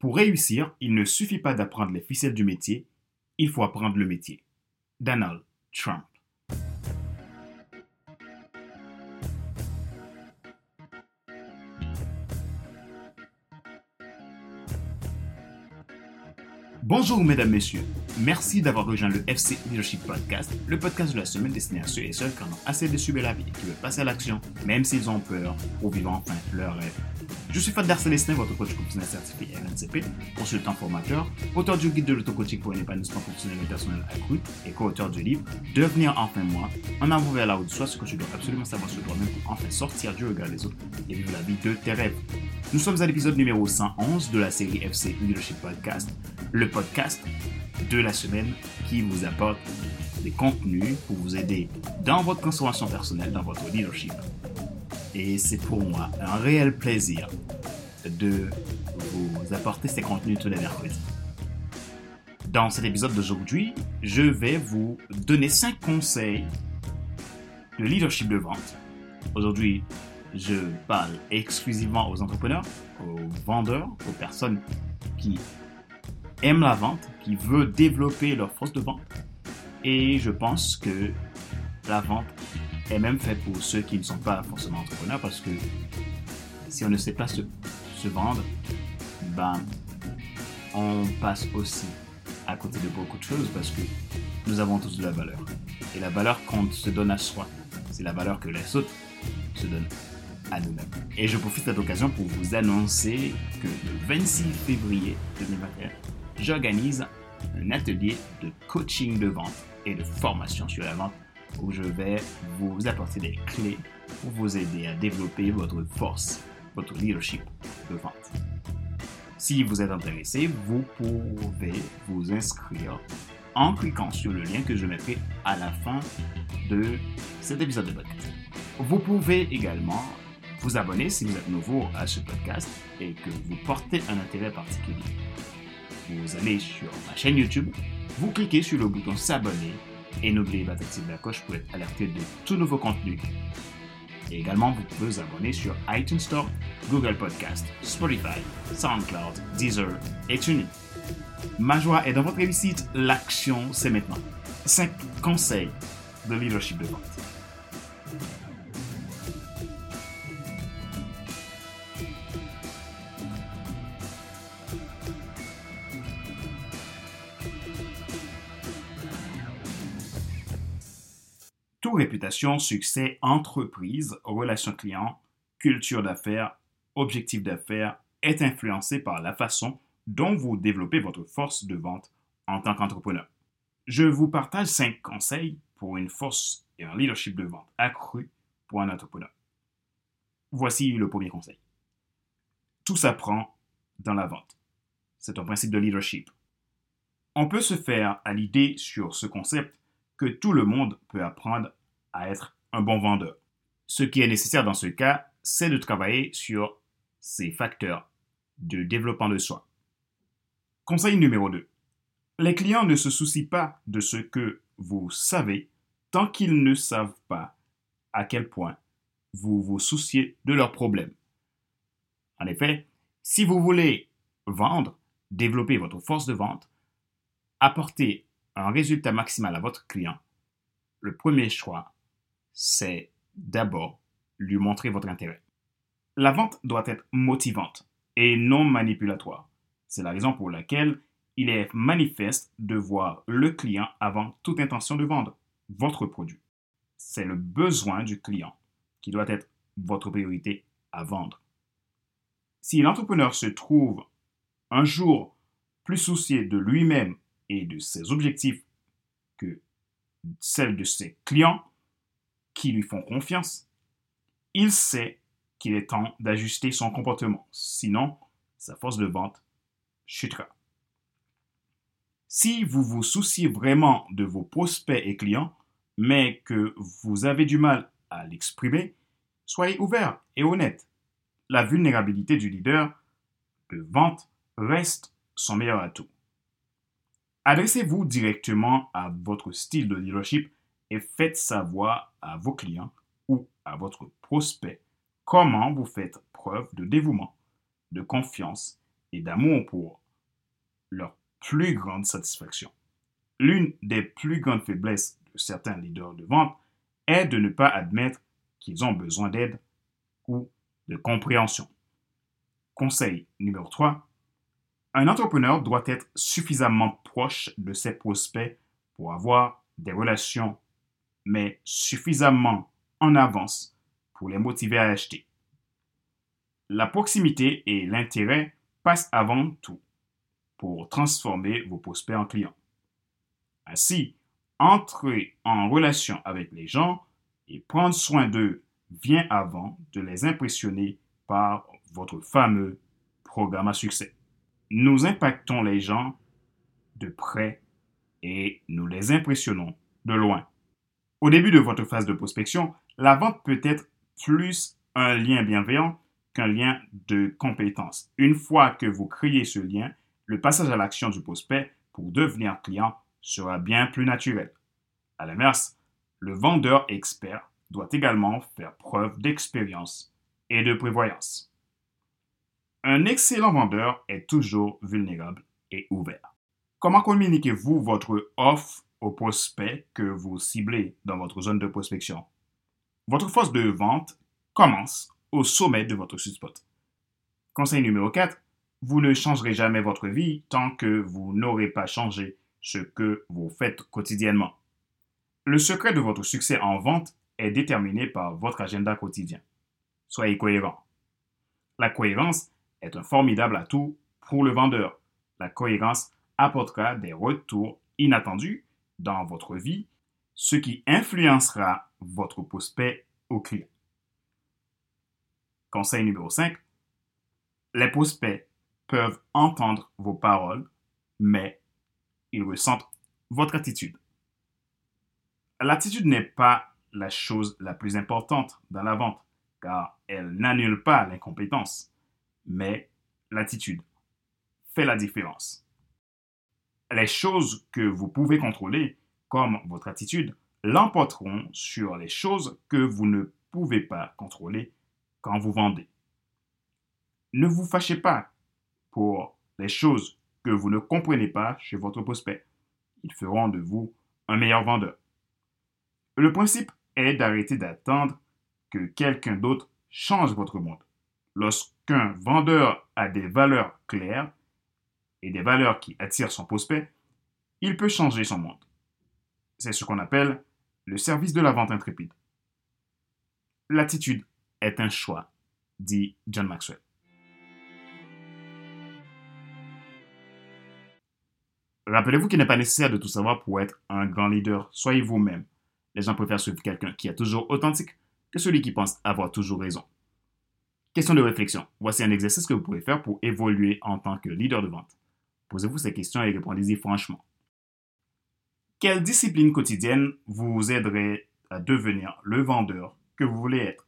Pour réussir, il ne suffit pas d'apprendre les ficelles du métier, il faut apprendre le métier. Donald Trump. Bonjour mesdames, messieurs. Merci d'avoir rejoint le FC Leadership Podcast, le podcast de la semaine destiné à ceux et celles qui en ont assez de subir la vie et qui veulent passer à l'action, même s'ils ont peur, pour vivre enfin leur rêve. Je suis Fadler Célestin, votre coach professionnel certifié RNCP, consultant formateur, auteur du guide de l'auto-coaching pour un épanouissement professionnel et personnel accru et co-auteur du livre Devenir enfin moi, en avant vers la haute soi, ce que tu dois absolument savoir sur toi-même pour enfin sortir du regard des autres et vivre la vie de tes rêves. Nous sommes à l'épisode numéro 111 de la série FC Leadership Podcast, le podcast de la semaine qui vous apporte des contenus pour vous aider dans votre transformation personnelle, dans votre leadership et c'est pour moi un réel plaisir de vous apporter ces contenus tous les mercredis. Dans cet épisode d'aujourd'hui, je vais vous donner 5 conseils de leadership de vente. Aujourd'hui, je parle exclusivement aux entrepreneurs, aux vendeurs, aux personnes qui aiment la vente, qui veulent développer leur force de vente. Et je pense que la vente est même fait pour ceux qui ne sont pas forcément entrepreneurs parce que si on ne sait pas se, vendre, ben, on passe aussi à côté de beaucoup de choses parce que nous avons tous de la valeur. Et la valeur qu'on se donne à soi, c'est la valeur que les autres se donnent à nous-mêmes. Et je profite de cette occasion pour vous annoncer que le 26 février 2021, j'organise un atelier de coaching de vente et de formation sur la vente où je vais vous apporter des clés pour vous aider à développer votre force, votre leadership de vente. Si vous êtes intéressé, vous pouvez vous inscrire en cliquant sur le lien que je mettrai à la fin de cet épisode de podcast. Vous pouvez également vous abonner si vous êtes nouveau à ce podcast et que vous portez un intérêt particulier. Vous allez sur ma chaîne YouTube, vous cliquez sur le bouton s'abonner et n'oubliez pas d'activer la coche pour être alerté de tout nouveau contenu. Et également, vous pouvez vous abonner sur iTunes Store, Google Podcast, Spotify, SoundCloud, Deezer et TuneIn. Ma joie est dans votre réussite, l'action c'est maintenant. 5 conseils de leadership de vente. Réputation, succès, entreprise, relations clients, culture d'affaires, objectif d'affaires est influencé par la façon dont vous développez votre force de vente en tant qu'entrepreneur. Je vous partage cinq conseils pour une force et un leadership de vente accru pour un entrepreneur. Voici le premier conseil. Tout s'apprend dans la vente. C'est un principe de leadership. On peut se faire à l'idée sur ce concept que tout le monde peut apprendre à être un bon vendeur. Ce qui est nécessaire dans ce cas, c'est de travailler sur ces facteurs de développement de soi. Conseil numéro 2. Les clients ne se soucient pas de ce que vous savez tant qu'ils ne savent pas à quel point vous vous souciez de leurs problèmes. En effet, si vous voulez vendre, développer votre force de vente, apporter un résultat maximal à votre client, le premier choix c'est d'abord lui montrer votre intérêt. La vente doit être motivante et non manipulatoire. C'est la raison pour laquelle il est manifeste de voir le client avant toute intention de vendre votre produit. C'est le besoin du client qui doit être votre priorité à vendre. Si l'entrepreneur se trouve un jour plus soucié de lui-même et de ses objectifs que celle de ses clients, qui lui font confiance, il sait qu'il est temps d'ajuster son comportement, sinon sa force de vente chutera. Si vous vous souciez vraiment de vos prospects et clients, mais que vous avez du mal à l'exprimer, soyez ouvert et honnête. La vulnérabilité du leader de vente reste son meilleur atout. Adressez-vous directement à votre style de leadership et faites savoir à vos clients ou à votre prospect comment vous faites preuve de dévouement, de confiance et d'amour pour leur plus grande satisfaction. L'une des plus grandes faiblesses de certains leaders de vente est de ne pas admettre qu'ils ont besoin d'aide ou de compréhension. Conseil numéro 3. Un entrepreneur doit être suffisamment proche de ses prospects pour avoir des relations, mais suffisamment en avance pour les motiver à acheter. La proximité et l'intérêt passent avant tout pour transformer vos prospects en clients. Ainsi, entrer en relation avec les gens et prendre soin d'eux vient avant de les impressionner par votre fameux programme à succès. Nous impactons les gens de près et nous les impressionnons de loin. Au début de votre phase de prospection, la vente peut être plus un lien bienveillant qu'un lien de compétence. Une fois que vous créez ce lien, le passage à l'action du prospect pour devenir client sera bien plus naturel. À l'inverse, le vendeur expert doit également faire preuve d'expérience et de prévoyance. Un excellent vendeur est toujours vulnérable et ouvert. Comment communiquez-vous votre offre aux prospects que vous ciblez dans votre zone de prospection? Votre force de vente commence au sommet de votre sweet spot. Conseil numéro 4, vous ne changerez jamais votre vie tant que vous n'aurez pas changé ce que vous faites quotidiennement. Le secret de votre succès en vente est déterminé par votre agenda quotidien. Soyez cohérent. La cohérence est un formidable atout pour le vendeur. La cohérence apportera des retours inattendus dans votre vie, ce qui influencera votre prospect au client. Conseil numéro 5. Les prospects peuvent entendre vos paroles, mais ils ressentent votre attitude. L'attitude n'est pas la chose la plus importante dans la vente, car elle n'annule pas l'incompétence, mais l'attitude fait la différence. Les choses que vous pouvez contrôler, comme votre attitude, l'emporteront sur les choses que vous ne pouvez pas contrôler quand vous vendez. Ne vous fâchez pas pour les choses que vous ne comprenez pas chez votre prospect. Ils feront de vous un meilleur vendeur. Le principe est d'arrêter d'attendre que quelqu'un d'autre change votre monde. Lorsqu'un vendeur a des valeurs claires et des valeurs qui attirent son prospect, il peut changer son monde. C'est ce qu'on appelle le service de la vente intrépide. L'attitude est un choix, dit John Maxwell. Rappelez-vous qu'il n'est pas nécessaire de tout savoir pour être un grand leader. Soyez vous-même. Les gens préfèrent suivre quelqu'un qui est toujours authentique que celui qui pense avoir toujours raison. Question de réflexion. Voici un exercice que vous pouvez faire pour évoluer en tant que leader de vente. Posez-vous ces questions et répondez-y franchement. Quelle discipline quotidienne vous aiderait à devenir le vendeur que vous voulez être?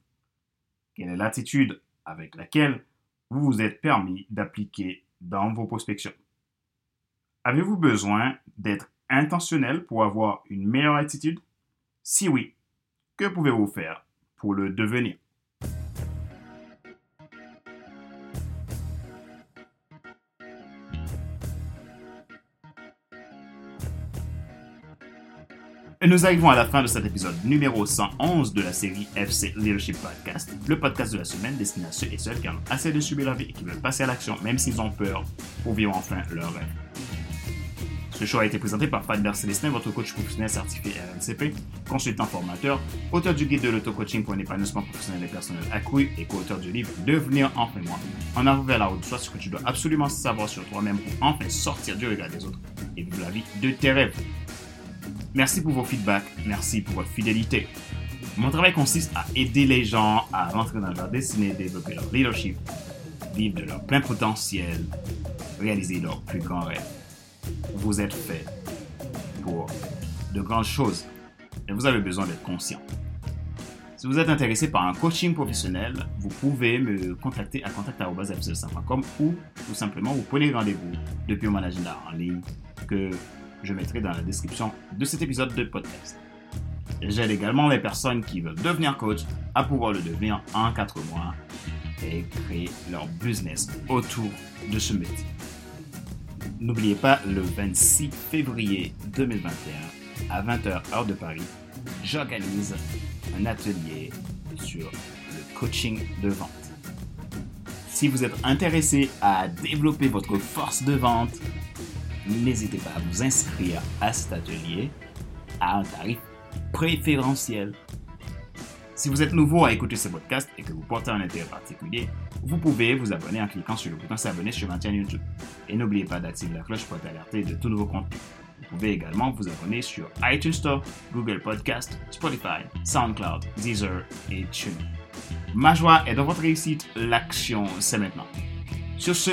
Quelle est l'attitude avec laquelle vous vous êtes permis d'appliquer dans vos prospections? Avez-vous besoin d'être intentionnel pour avoir une meilleure attitude? Si oui, que pouvez-vous faire pour le devenir? Nous arrivons à la fin de cet épisode numéro 111 de la série FC Leadership Podcast, le podcast de la semaine destiné à ceux et celles qui ont assez de subir la vie et qui veulent passer à l'action même s'ils ont peur pour vivre enfin leur rêve. Ce show a été présenté par Fadler Célestin, votre coach professionnel certifié RNCP, consultant formateur, auteur du guide de l'auto-coaching pour un épanouissement professionnel et personnel accru et co-auteur du livre Devenir enfin moi. En avant vers la route, soit ce que tu dois absolument savoir sur toi-même pour enfin sortir du regard des autres et vivre la vie de tes rêves. Merci pour vos feedbacks, merci pour votre fidélité. Mon travail consiste à aider les gens à rentrer dans leur destinée, développer leur leadership, vivre de leur plein potentiel, réaliser leurs plus grands rêves. Vous êtes fait pour de grandes choses et vous avez besoin d'être conscient. Si vous êtes intéressé par un coaching professionnel, vous pouvez me contacter à contact.fcl5.com ou tout simplement vous prenez rendez-vous depuis mon agenda en ligne que je mettrai dans la description de cet épisode de podcast. J'aide également les personnes qui veulent devenir coach à pouvoir le devenir en 4 mois et créer leur business autour de ce métier. N'oubliez pas, le 26 février 2021, à 20h heure de Paris, j'organise un atelier sur le coaching de vente. Si vous êtes intéressé à développer votre force de vente, n'hésitez pas à vous inscrire à cet atelier à un tarif préférentiel. Si vous êtes nouveau à écouter ce podcast et que vous portez un intérêt particulier, vous pouvez vous abonner en cliquant sur le bouton s'abonner sur ma chaîne YouTube. Et n'oubliez pas d'activer la cloche pour être alerté de tous nouveaux contenus. Vous pouvez également vous abonner sur iTunes Store, Google Podcast, Spotify, SoundCloud, Deezer et TuneIn. Ma joie est dans votre réussite, l'action c'est maintenant. Sur ce,